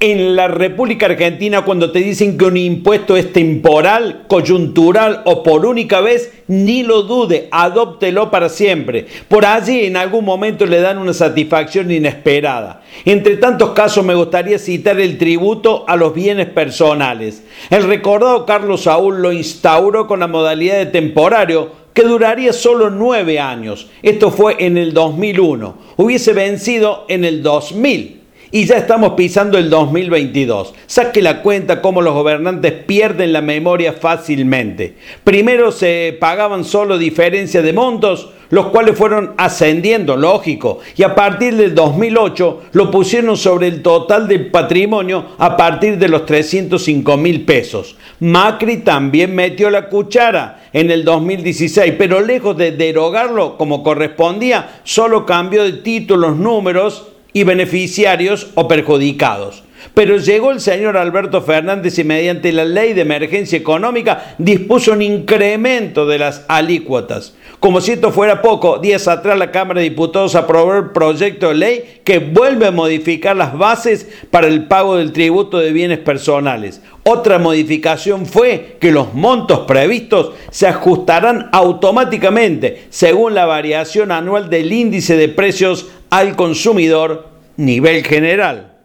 en la República Argentina cuando te dicen que un impuesto es temporal, coyuntural o por única vez, ni lo dude, adóptelo para siempre. Por allí en algún momento le dan una satisfacción inesperada. Entre tantos casos me gustaría citar el tributo a los bienes personales. El recordado Carlos Saúl lo instauró con la modalidad de temporario, que duraría solo nueve años. Esto fue en el 2001. Hubiese vencido en el 2000 y ya estamos pisando el 2022. Saque la cuenta cómo los gobernantes pierden la memoria fácilmente. Primero se pagaban solo diferencias de montos, los cuales fueron ascendiendo, lógico, y a partir del 2008 lo pusieron sobre el total del patrimonio a partir de los 305 mil pesos. Macri también metió la cuchara en el 2016, pero lejos de derogarlo como correspondía, solo cambió de títulos, números y beneficiarios o perjudicados. Pero llegó el señor Alberto Fernández y mediante la ley de emergencia económica dispuso un incremento de las alícuotas. Como si esto fuera poco, días atrás la Cámara de Diputados aprobó el proyecto de ley que vuelve a modificar las bases para el pago del tributo de bienes personales. Otra modificación fue que los montos previstos se ajustarán automáticamente según la variación anual del índice de precios al consumidor nivel general.